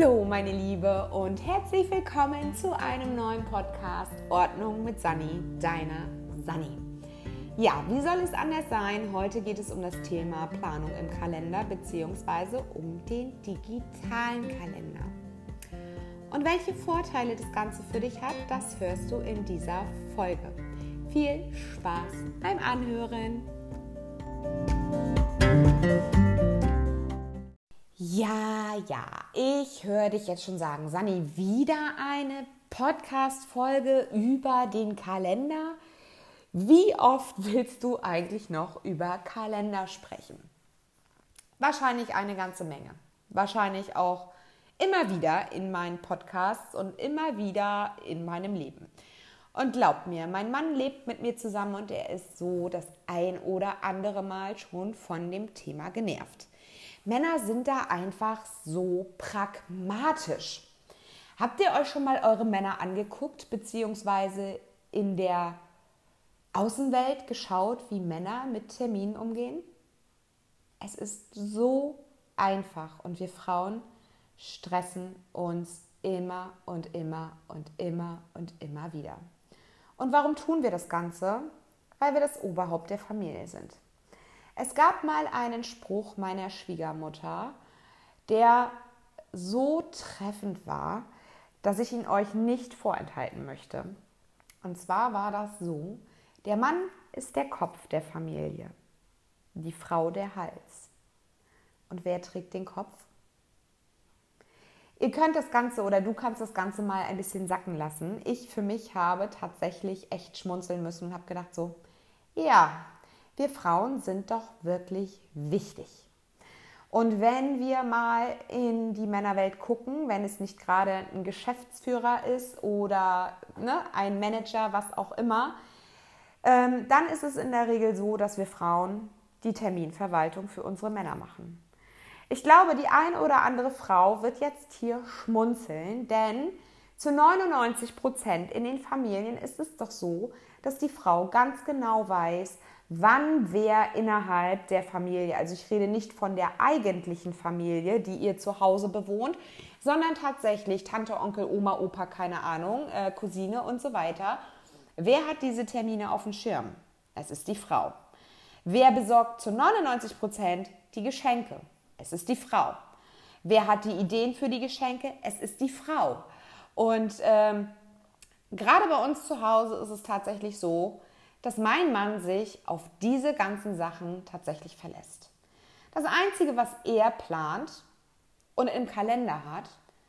Hallo meine Liebe und herzlich willkommen zu einem neuen Podcast Ordnung mit Sani, deiner Sani. Ja, wie soll es anders sein? Heute geht es um das Thema Planung im Kalender bzw. um den digitalen Kalender. Und welche Vorteile das Ganze für dich hat, das hörst du in dieser Folge. Viel Spaß beim Anhören! Ja, ja, ich höre dich jetzt schon sagen, Sani, wieder eine Podcast-Folge über den Kalender. Wie oft willst du eigentlich noch über Kalender sprechen? Wahrscheinlich eine ganze Menge. Wahrscheinlich auch immer wieder in meinen Podcasts und immer wieder in meinem Leben. Und glaub mir, mein Mann lebt mit mir zusammen und er ist so das ein oder andere Mal schon von dem Thema genervt. Männer sind da einfach so pragmatisch. Habt ihr euch schon mal eure Männer angeguckt, beziehungsweise in der Außenwelt geschaut, wie Männer mit Terminen umgehen? Es ist so einfach und wir Frauen stressen uns immer und immer und immer und immer wieder. Und warum tun wir das Ganze? Weil wir das Oberhaupt der Familie sind. Es gab mal einen Spruch meiner Schwiegermutter, der so treffend war, dass ich ihn euch nicht vorenthalten möchte. Und zwar war das so, der Mann ist der Kopf der Familie, die Frau der Hals. Und wer trägt den Kopf? Ihr könnt das Ganze oder du kannst das Ganze mal ein bisschen sacken lassen. Ich für mich habe tatsächlich echt schmunzeln müssen und habe gedacht so, ja, wir Frauen sind doch wirklich wichtig. Und wenn wir mal in die Männerwelt gucken, wenn es nicht gerade ein Geschäftsführer ist oder ne, ein Manager, was auch immer, ähm, dann ist es in der Regel so, dass wir Frauen die Terminverwaltung für unsere Männer machen. Ich glaube, die ein oder andere Frau wird jetzt hier schmunzeln, denn zu 99 Prozent in den Familien ist es doch so, dass die Frau ganz genau weiß, wann wer innerhalb der Familie, also ich rede nicht von der eigentlichen Familie, die ihr zu Hause bewohnt, sondern tatsächlich Tante, Onkel, Oma, Opa, keine Ahnung, äh, Cousine und so weiter. Wer hat diese Termine auf dem Schirm? Es ist die Frau. Wer besorgt zu 99 Prozent die Geschenke? Es ist die Frau. Wer hat die Ideen für die Geschenke? Es ist die Frau. Und ähm, gerade bei uns zu Hause ist es tatsächlich so, dass mein Mann sich auf diese ganzen Sachen tatsächlich verlässt. Das Einzige, was er plant und im Kalender hat,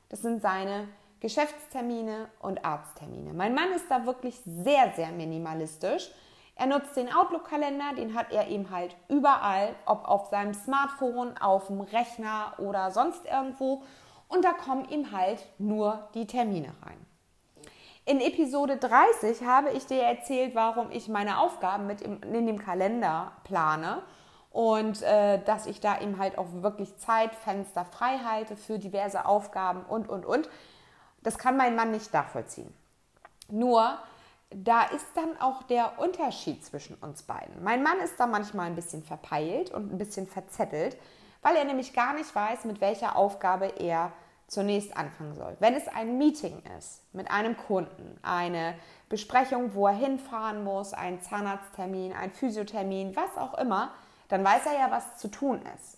das sind seine Geschäftstermine und Arzttermine. Mein Mann ist da wirklich sehr, sehr minimalistisch. Er nutzt den Outlook-Kalender, den hat er eben halt überall, ob auf seinem Smartphone, auf dem Rechner oder sonst irgendwo. Und da kommen ihm halt nur die Termine rein. In Episode 30 habe ich dir erzählt, warum ich meine Aufgaben mit in dem Kalender plane und äh, dass ich da eben halt auch wirklich Zeitfenster frei halte für diverse Aufgaben und, und, und. Das kann mein Mann nicht nachvollziehen. Nur, da ist dann auch der Unterschied zwischen uns beiden. Mein Mann ist da manchmal ein bisschen verpeilt und ein bisschen verzettelt, weil er nämlich gar nicht weiß, mit welcher Aufgabe er zunächst anfangen soll. Wenn es ein Meeting ist mit einem Kunden, eine Besprechung, wo er hinfahren muss, ein Zahnarzttermin, ein Physiothermin, was auch immer, dann weiß er ja, was zu tun ist.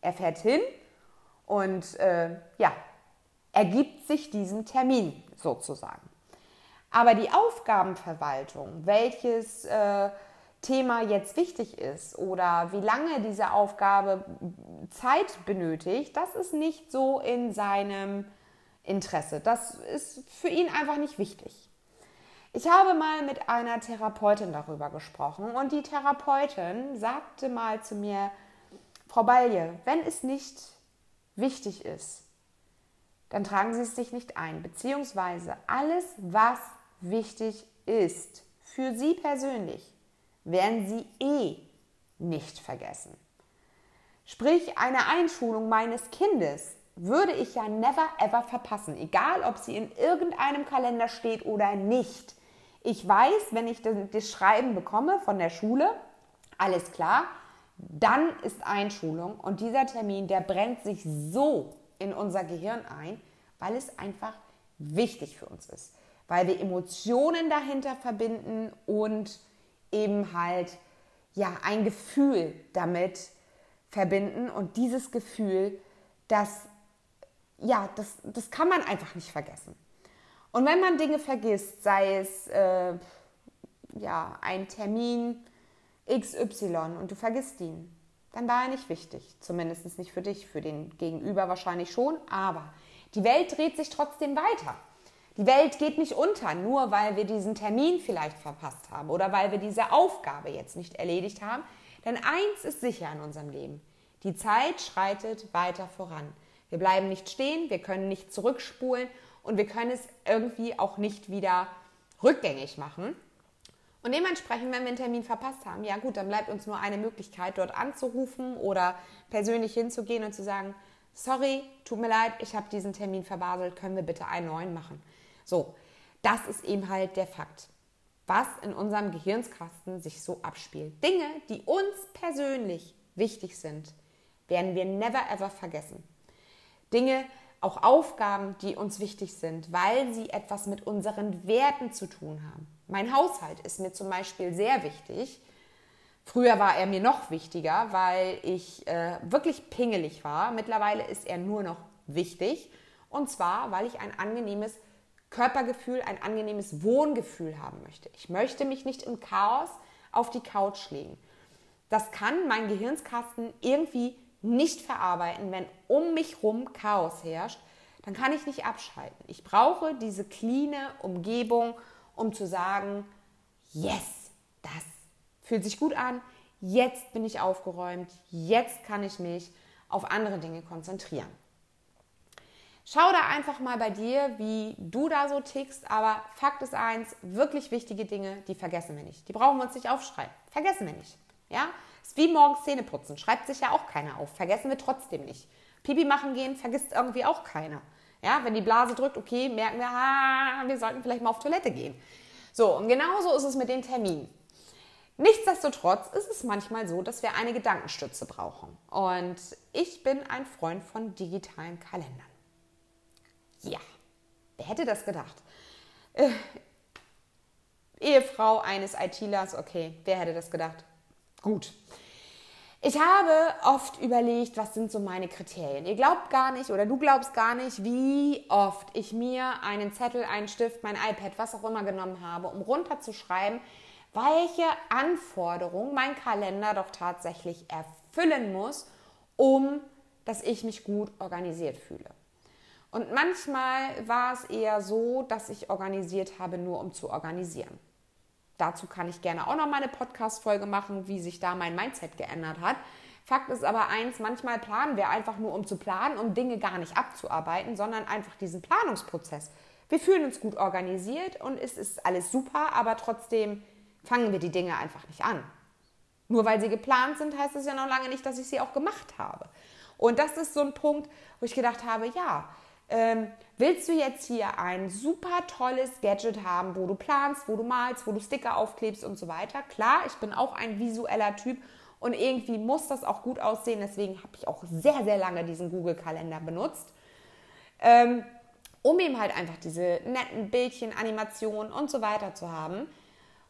Er fährt hin und äh, ja, ergibt sich diesen Termin sozusagen. Aber die Aufgabenverwaltung, welches äh, Thema jetzt wichtig ist oder wie lange diese Aufgabe Zeit benötigt, das ist nicht so in seinem Interesse. Das ist für ihn einfach nicht wichtig. Ich habe mal mit einer Therapeutin darüber gesprochen und die Therapeutin sagte mal zu mir, Frau Balje, wenn es nicht wichtig ist, dann tragen Sie es sich nicht ein, beziehungsweise alles, was wichtig ist für Sie persönlich, werden sie eh nicht vergessen. Sprich, eine Einschulung meines Kindes würde ich ja never ever verpassen, egal ob sie in irgendeinem Kalender steht oder nicht. Ich weiß, wenn ich das Schreiben bekomme von der Schule, alles klar, dann ist Einschulung und dieser Termin, der brennt sich so in unser Gehirn ein, weil es einfach wichtig für uns ist, weil wir Emotionen dahinter verbinden und eben halt ja ein Gefühl damit verbinden und dieses Gefühl, das ja, das, das kann man einfach nicht vergessen. Und wenn man Dinge vergisst, sei es äh, ja, ein Termin XY und du vergisst ihn, dann war er nicht wichtig. Zumindest nicht für dich, für den Gegenüber wahrscheinlich schon, aber die Welt dreht sich trotzdem weiter. Die Welt geht nicht unter, nur weil wir diesen Termin vielleicht verpasst haben oder weil wir diese Aufgabe jetzt nicht erledigt haben. Denn eins ist sicher in unserem Leben. Die Zeit schreitet weiter voran. Wir bleiben nicht stehen, wir können nicht zurückspulen und wir können es irgendwie auch nicht wieder rückgängig machen. Und dementsprechend, wenn wir einen Termin verpasst haben, ja gut, dann bleibt uns nur eine Möglichkeit, dort anzurufen oder persönlich hinzugehen und zu sagen, sorry, tut mir leid, ich habe diesen Termin verbaselt, können wir bitte einen neuen machen. So, das ist eben halt der Fakt, was in unserem Gehirnskasten sich so abspielt. Dinge, die uns persönlich wichtig sind, werden wir never ever vergessen. Dinge, auch Aufgaben, die uns wichtig sind, weil sie etwas mit unseren Werten zu tun haben. Mein Haushalt ist mir zum Beispiel sehr wichtig. Früher war er mir noch wichtiger, weil ich äh, wirklich pingelig war. Mittlerweile ist er nur noch wichtig. Und zwar, weil ich ein angenehmes Körpergefühl, ein angenehmes Wohngefühl haben möchte. Ich möchte mich nicht im Chaos auf die Couch legen. Das kann mein Gehirnskasten irgendwie nicht verarbeiten, wenn um mich herum Chaos herrscht, dann kann ich nicht abschalten. Ich brauche diese cleane Umgebung, um zu sagen, yes, das fühlt sich gut an, jetzt bin ich aufgeräumt, jetzt kann ich mich auf andere Dinge konzentrieren. Schau da einfach mal bei dir, wie du da so tickst, aber Fakt ist eins, wirklich wichtige Dinge, die vergessen wir nicht. Die brauchen wir uns nicht aufschreiben. Vergessen wir nicht. Ja? Ist wie morgens Zähne putzen. Schreibt sich ja auch keiner auf. Vergessen wir trotzdem nicht. Pipi machen gehen vergisst irgendwie auch keiner. Ja, wenn die Blase drückt, okay, merken wir, ah, wir sollten vielleicht mal auf Toilette gehen. So, und genauso ist es mit den Terminen. Nichtsdestotrotz ist es manchmal so, dass wir eine Gedankenstütze brauchen. Und ich bin ein Freund von digitalen Kalendern. Ja, wer hätte das gedacht? Äh, Ehefrau eines ITlers, okay, wer hätte das gedacht? Gut. Ich habe oft überlegt, was sind so meine Kriterien. Ihr glaubt gar nicht oder du glaubst gar nicht, wie oft ich mir einen Zettel, einen Stift, mein iPad, was auch immer genommen habe, um runterzuschreiben, welche Anforderungen mein Kalender doch tatsächlich erfüllen muss, um dass ich mich gut organisiert fühle. Und manchmal war es eher so, dass ich organisiert habe, nur um zu organisieren. Dazu kann ich gerne auch noch mal eine Podcast-Folge machen, wie sich da mein Mindset geändert hat. Fakt ist aber eins, manchmal planen wir einfach nur, um zu planen, um Dinge gar nicht abzuarbeiten, sondern einfach diesen Planungsprozess. Wir fühlen uns gut organisiert und es ist alles super, aber trotzdem fangen wir die Dinge einfach nicht an. Nur weil sie geplant sind, heißt es ja noch lange nicht, dass ich sie auch gemacht habe. Und das ist so ein Punkt, wo ich gedacht habe, ja, ähm, willst du jetzt hier ein super tolles Gadget haben, wo du planst, wo du malst, wo du Sticker aufklebst und so weiter? Klar, ich bin auch ein visueller Typ und irgendwie muss das auch gut aussehen. Deswegen habe ich auch sehr, sehr lange diesen Google-Kalender benutzt. Ähm, um eben halt einfach diese netten Bildchen, Animationen und so weiter zu haben,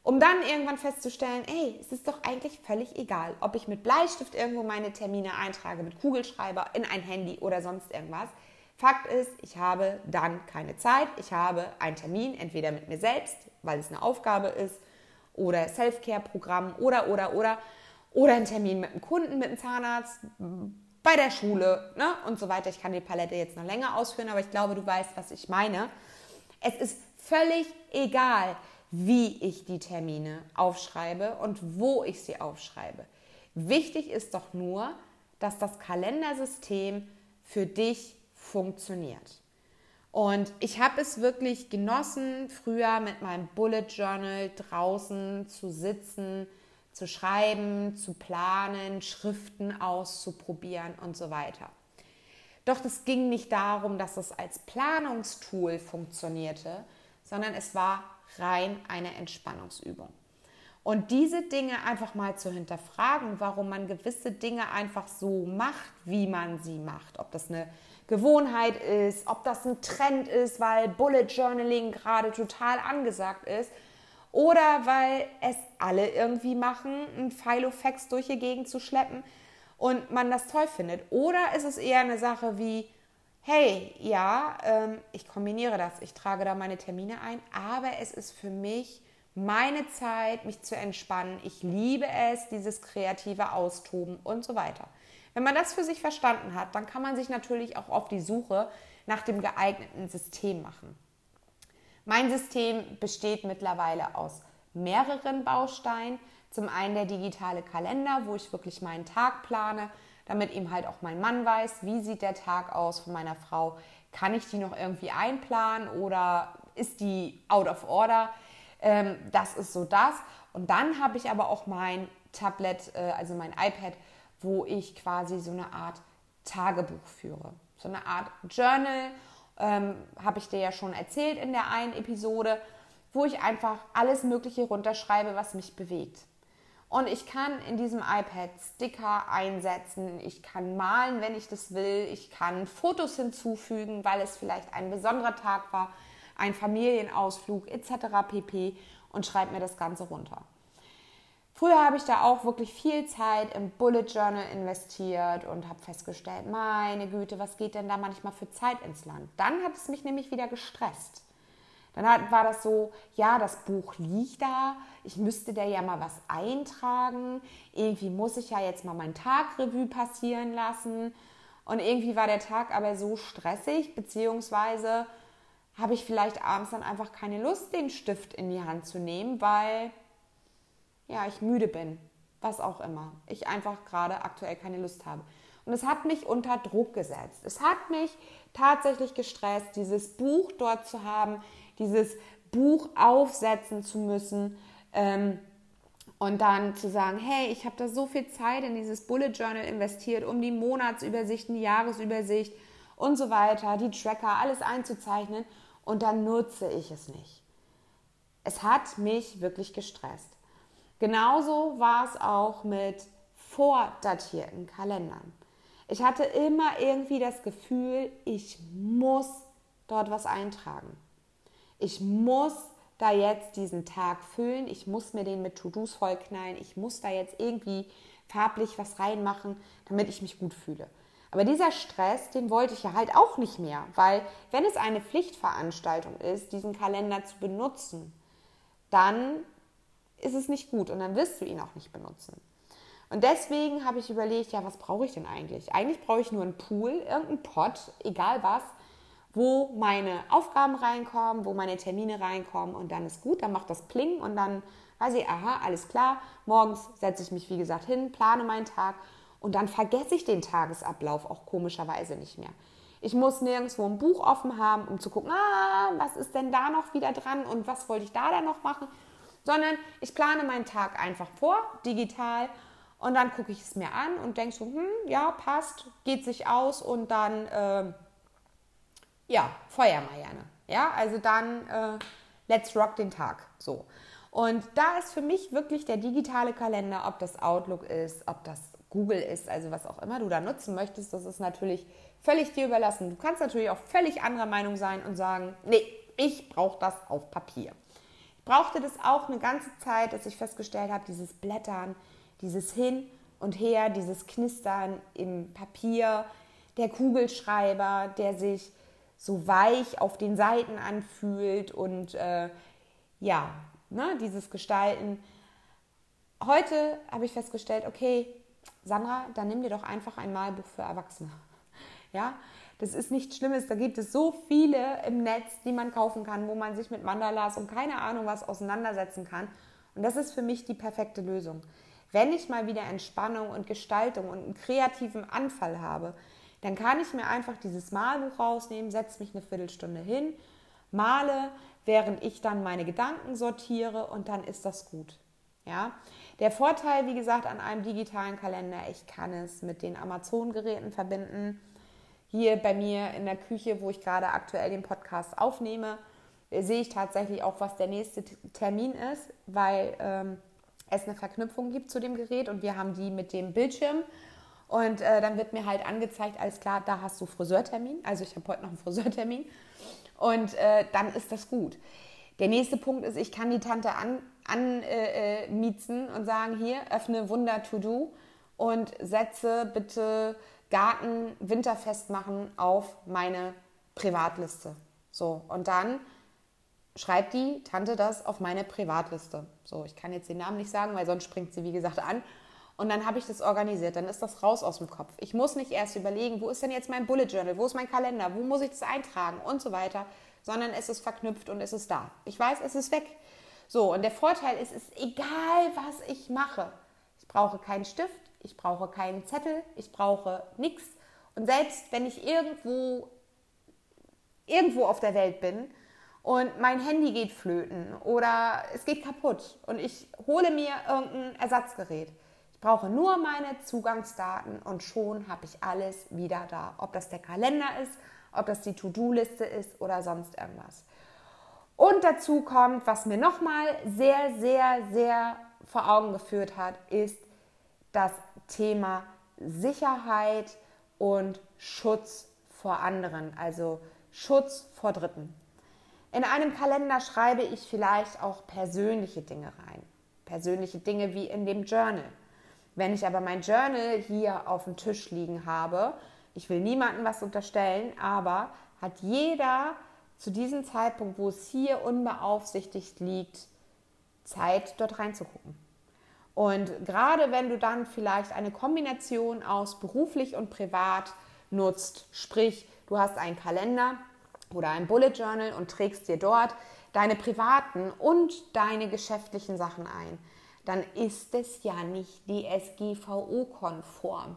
um dann irgendwann festzustellen, ey, es ist doch eigentlich völlig egal, ob ich mit Bleistift irgendwo meine Termine eintrage, mit Kugelschreiber in ein Handy oder sonst irgendwas. Fakt ist, ich habe dann keine Zeit. Ich habe einen Termin, entweder mit mir selbst, weil es eine Aufgabe ist, oder Self-Care-Programm oder, oder, oder, oder einen Termin mit einem Kunden, mit einem Zahnarzt, bei der Schule ne? und so weiter. Ich kann die Palette jetzt noch länger ausführen, aber ich glaube, du weißt, was ich meine. Es ist völlig egal, wie ich die Termine aufschreibe und wo ich sie aufschreibe. Wichtig ist doch nur, dass das Kalendersystem für dich funktioniert. Und ich habe es wirklich genossen, früher mit meinem Bullet Journal draußen zu sitzen, zu schreiben, zu planen, Schriften auszuprobieren und so weiter. Doch es ging nicht darum, dass es als Planungstool funktionierte, sondern es war rein eine Entspannungsübung. Und diese Dinge einfach mal zu hinterfragen, warum man gewisse Dinge einfach so macht, wie man sie macht. Ob das eine Gewohnheit ist, ob das ein Trend ist, weil Bullet Journaling gerade total angesagt ist. Oder weil es alle irgendwie machen, ein Filofax durch die Gegend zu schleppen und man das toll findet. Oder ist es eher eine Sache wie, hey, ja, ähm, ich kombiniere das, ich trage da meine Termine ein, aber es ist für mich meine Zeit, mich zu entspannen. Ich liebe es, dieses kreative Austoben und so weiter. Wenn man das für sich verstanden hat, dann kann man sich natürlich auch auf die Suche nach dem geeigneten System machen. Mein System besteht mittlerweile aus mehreren Bausteinen. Zum einen der digitale Kalender, wo ich wirklich meinen Tag plane, damit eben halt auch mein Mann weiß, wie sieht der Tag aus von meiner Frau. Kann ich die noch irgendwie einplanen oder ist die out of order? Ähm, das ist so das. Und dann habe ich aber auch mein Tablet, äh, also mein iPad, wo ich quasi so eine Art Tagebuch führe. So eine Art Journal, ähm, habe ich dir ja schon erzählt in der einen Episode, wo ich einfach alles Mögliche runterschreibe, was mich bewegt. Und ich kann in diesem iPad Sticker einsetzen, ich kann malen, wenn ich das will, ich kann Fotos hinzufügen, weil es vielleicht ein besonderer Tag war ein Familienausflug etc. pp. und schreibe mir das Ganze runter. Früher habe ich da auch wirklich viel Zeit im Bullet Journal investiert und habe festgestellt, meine Güte, was geht denn da manchmal für Zeit ins Land? Dann hat es mich nämlich wieder gestresst. Dann war das so, ja, das Buch liegt da, ich müsste da ja mal was eintragen, irgendwie muss ich ja jetzt mal mein Tagrevue passieren lassen. Und irgendwie war der Tag aber so stressig, beziehungsweise habe ich vielleicht abends dann einfach keine Lust, den Stift in die Hand zu nehmen, weil ja, ich müde bin, was auch immer. Ich einfach gerade aktuell keine Lust habe. Und es hat mich unter Druck gesetzt. Es hat mich tatsächlich gestresst, dieses Buch dort zu haben, dieses Buch aufsetzen zu müssen ähm, und dann zu sagen, hey, ich habe da so viel Zeit in dieses Bullet Journal investiert, um die Monatsübersicht, die Jahresübersicht und so weiter, die Tracker, alles einzuzeichnen und dann nutze ich es nicht. Es hat mich wirklich gestresst. Genauso war es auch mit vordatierten Kalendern. Ich hatte immer irgendwie das Gefühl, ich muss dort was eintragen. Ich muss da jetzt diesen Tag füllen, ich muss mir den mit To-Dos vollknallen, ich muss da jetzt irgendwie farblich was reinmachen, damit ich mich gut fühle. Aber dieser Stress, den wollte ich ja halt auch nicht mehr, weil wenn es eine Pflichtveranstaltung ist, diesen Kalender zu benutzen, dann ist es nicht gut und dann wirst du ihn auch nicht benutzen. Und deswegen habe ich überlegt, ja, was brauche ich denn eigentlich? Eigentlich brauche ich nur einen Pool, irgendeinen Pot, egal was, wo meine Aufgaben reinkommen, wo meine Termine reinkommen und dann ist gut, dann macht das Pling und dann weiß ich, aha, alles klar, morgens setze ich mich, wie gesagt, hin, plane meinen Tag und dann vergesse ich den Tagesablauf auch komischerweise nicht mehr. Ich muss nirgendwo ein Buch offen haben, um zu gucken, ah, was ist denn da noch wieder dran und was wollte ich da dann noch machen, sondern ich plane meinen Tag einfach vor, digital, und dann gucke ich es mir an und denke so, hm, ja, passt, geht sich aus und dann, äh, ja, feuer mal gerne. Ja, also dann, äh, let's rock den Tag. So. Und da ist für mich wirklich der digitale Kalender, ob das Outlook ist, ob das Google ist, also was auch immer du da nutzen möchtest, das ist natürlich völlig dir überlassen. Du kannst natürlich auch völlig anderer Meinung sein und sagen, nee, ich brauche das auf Papier. Ich brauchte das auch eine ganze Zeit, dass ich festgestellt habe, dieses Blättern, dieses Hin und Her, dieses Knistern im Papier, der Kugelschreiber, der sich so weich auf den Seiten anfühlt und äh, ja, ne, dieses Gestalten. Heute habe ich festgestellt, okay, Sandra, dann nimm dir doch einfach ein Malbuch für Erwachsene. Ja, das ist nichts Schlimmes. Da gibt es so viele im Netz, die man kaufen kann, wo man sich mit Mandalas und keine Ahnung was auseinandersetzen kann. Und das ist für mich die perfekte Lösung. Wenn ich mal wieder Entspannung und Gestaltung und einen kreativen Anfall habe, dann kann ich mir einfach dieses Malbuch rausnehmen, setze mich eine Viertelstunde hin, male, während ich dann meine Gedanken sortiere und dann ist das gut. Ja, der Vorteil, wie gesagt, an einem digitalen Kalender, ich kann es mit den Amazon-Geräten verbinden. Hier bei mir in der Küche, wo ich gerade aktuell den Podcast aufnehme, sehe ich tatsächlich auch, was der nächste Termin ist, weil ähm, es eine Verknüpfung gibt zu dem Gerät und wir haben die mit dem Bildschirm. Und äh, dann wird mir halt angezeigt, alles klar, da hast du Friseurtermin. Also ich habe heute noch einen Friseurtermin. Und äh, dann ist das gut. Der nächste Punkt ist, ich kann die Tante anmiezen an, äh, äh und sagen, hier, öffne Wunder To Do und setze bitte Garten winterfest machen auf meine Privatliste. So, und dann schreibt die Tante das auf meine Privatliste. So, ich kann jetzt den Namen nicht sagen, weil sonst springt sie, wie gesagt, an. Und dann habe ich das organisiert. Dann ist das raus aus dem Kopf. Ich muss nicht erst überlegen, wo ist denn jetzt mein Bullet Journal, wo ist mein Kalender, wo muss ich das eintragen und so weiter, sondern es ist verknüpft und es ist da. Ich weiß, es ist weg. So, und der Vorteil ist, es ist egal, was ich mache. Ich brauche keinen Stift, ich brauche keinen Zettel, ich brauche nichts. Und selbst wenn ich irgendwo, irgendwo auf der Welt bin und mein Handy geht flöten oder es geht kaputt und ich hole mir irgendein Ersatzgerät. Brauche nur meine Zugangsdaten und schon habe ich alles wieder da. Ob das der Kalender ist, ob das die To-Do-Liste ist oder sonst irgendwas. Und dazu kommt, was mir nochmal sehr, sehr, sehr vor Augen geführt hat, ist das Thema Sicherheit und Schutz vor anderen, also Schutz vor Dritten. In einem Kalender schreibe ich vielleicht auch persönliche Dinge rein. Persönliche Dinge wie in dem Journal. Wenn ich aber mein Journal hier auf dem Tisch liegen habe, ich will niemandem was unterstellen, aber hat jeder zu diesem Zeitpunkt, wo es hier unbeaufsichtigt liegt, Zeit, dort reinzugucken. Und gerade wenn du dann vielleicht eine Kombination aus beruflich und privat nutzt, sprich, du hast einen Kalender, oder ein Bullet Journal und trägst dir dort deine privaten und deine geschäftlichen Sachen ein, dann ist es ja nicht DSGVO-konform.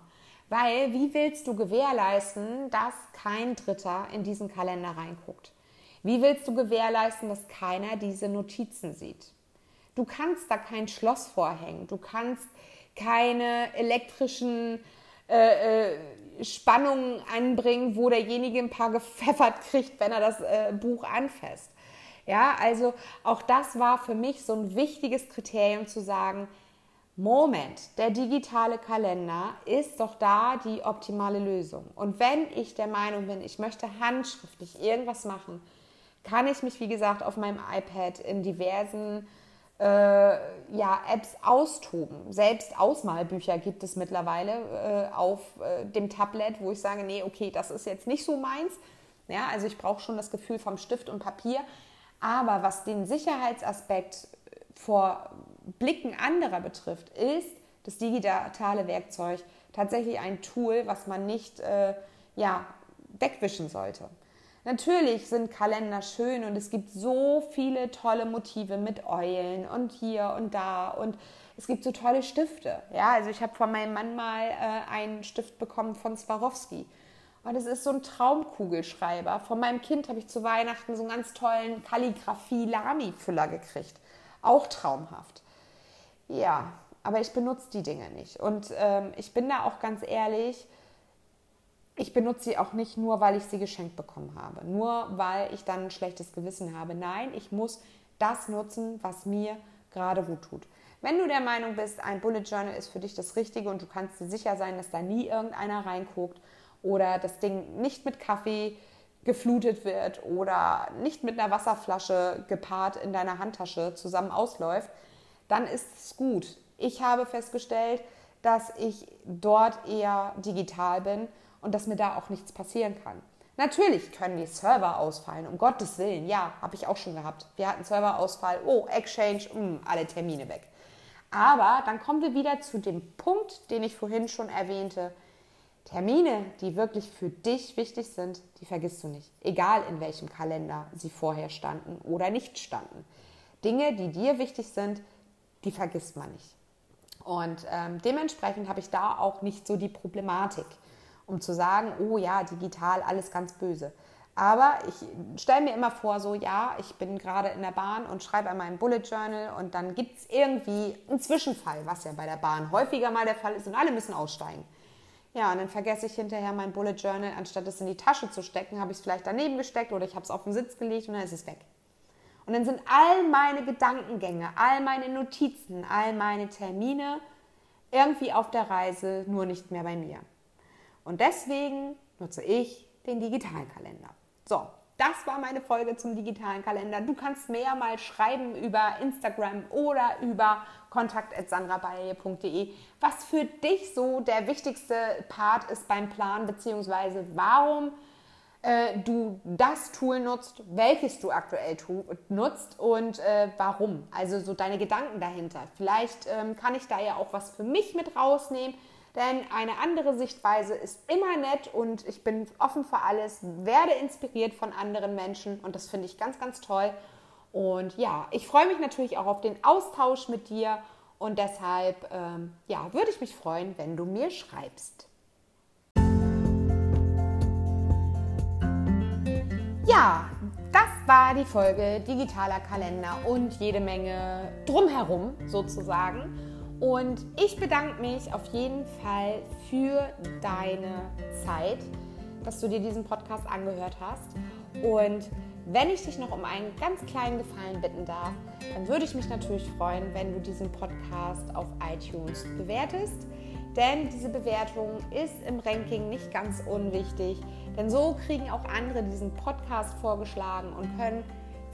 Weil wie willst du gewährleisten, dass kein Dritter in diesen Kalender reinguckt? Wie willst du gewährleisten, dass keiner diese Notizen sieht? Du kannst da kein Schloss vorhängen, du kannst keine elektrischen äh, äh, Spannungen anbringen, wo derjenige ein paar gepfeffert kriegt, wenn er das äh, Buch anfasst. Ja, also auch das war für mich so ein wichtiges Kriterium zu sagen, Moment, der digitale Kalender ist doch da die optimale Lösung. Und wenn ich der Meinung bin, ich möchte handschriftlich irgendwas machen, kann ich mich, wie gesagt, auf meinem iPad in diversen äh, ja, Apps austoben. Selbst Ausmalbücher gibt es mittlerweile äh, auf äh, dem Tablet, wo ich sage, nee, okay, das ist jetzt nicht so meins. Ja, also ich brauche schon das Gefühl vom Stift und Papier. Aber was den Sicherheitsaspekt vor Blicken anderer betrifft, ist das digitale Werkzeug tatsächlich ein Tool, was man nicht äh, ja, wegwischen sollte. Natürlich sind Kalender schön und es gibt so viele tolle Motive mit Eulen und hier und da und es gibt so tolle Stifte. Ja, also ich habe von meinem Mann mal äh, einen Stift bekommen von Swarovski. Und es ist so ein Traumkugelschreiber. Von meinem Kind habe ich zu Weihnachten so einen ganz tollen Kalligrafie-Lami-Füller gekriegt. Auch traumhaft. Ja, aber ich benutze die Dinge nicht. Und ähm, ich bin da auch ganz ehrlich, ich benutze sie auch nicht nur, weil ich sie geschenkt bekommen habe, nur weil ich dann ein schlechtes Gewissen habe. Nein, ich muss das nutzen, was mir gerade gut tut. Wenn du der Meinung bist, ein Bullet Journal ist für dich das Richtige und du kannst dir sicher sein, dass da nie irgendeiner reinguckt oder das Ding nicht mit Kaffee geflutet wird oder nicht mit einer Wasserflasche gepaart in deiner Handtasche zusammen ausläuft, dann ist es gut. Ich habe festgestellt, dass ich dort eher digital bin und dass mir da auch nichts passieren kann. Natürlich können die Server ausfallen, um Gottes Willen. Ja, habe ich auch schon gehabt. Wir hatten Serverausfall. Oh, Exchange, mh, mm, alle Termine weg. Aber dann kommen wir wieder zu dem Punkt, den ich vorhin schon erwähnte. Termine, die wirklich für dich wichtig sind, die vergisst du nicht. Egal in welchem Kalender sie vorher standen oder nicht standen. Dinge, die dir wichtig sind, die vergisst man nicht. Und ähm, dementsprechend habe ich da auch nicht so die Problematik um zu sagen, oh ja, digital, alles ganz böse. Aber ich stelle mir immer vor, so ja, ich bin gerade in der Bahn und schreibe einmal ein Bullet Journal und dann gibt es irgendwie einen Zwischenfall, was ja bei der Bahn häufiger mal der Fall ist und alle müssen aussteigen. Ja, und dann vergesse ich hinterher mein Bullet Journal, anstatt es in die Tasche zu stecken, habe ich es vielleicht daneben gesteckt oder ich habe es auf den Sitz gelegt und dann ist es weg. Und dann sind all meine Gedankengänge, all meine Notizen, all meine Termine irgendwie auf der Reise, nur nicht mehr bei mir. Und deswegen nutze ich den digitalen Kalender. So, das war meine Folge zum digitalen Kalender. Du kannst mehr mal schreiben über Instagram oder über kontakt.sandrabaye.de, was für dich so der wichtigste Part ist beim Plan, beziehungsweise warum äh, du das Tool nutzt, welches du aktuell nutzt und äh, warum. Also so deine Gedanken dahinter. Vielleicht ähm, kann ich da ja auch was für mich mit rausnehmen, denn eine andere Sichtweise ist immer nett und ich bin offen für alles, werde inspiriert von anderen Menschen und das finde ich ganz, ganz toll. Und ja, ich freue mich natürlich auch auf den Austausch mit dir und deshalb ähm, ja, würde ich mich freuen, wenn du mir schreibst. Ja, das war die Folge digitaler Kalender und jede Menge drumherum sozusagen. Und ich bedanke mich auf jeden Fall für deine Zeit, dass du dir diesen Podcast angehört hast. Und wenn ich dich noch um einen ganz kleinen Gefallen bitten darf, dann würde ich mich natürlich freuen, wenn du diesen Podcast auf iTunes bewertest. Denn diese Bewertung ist im Ranking nicht ganz unwichtig. Denn so kriegen auch andere diesen Podcast vorgeschlagen und können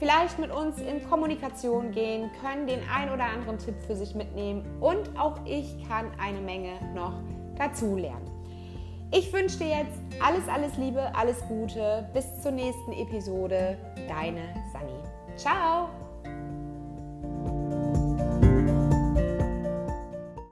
vielleicht mit uns in Kommunikation gehen, können den ein oder anderen Tipp für sich mitnehmen und auch ich kann eine Menge noch dazu lernen. Ich wünsche dir jetzt alles, alles Liebe, alles Gute. Bis zur nächsten Episode. Deine Sani. Ciao!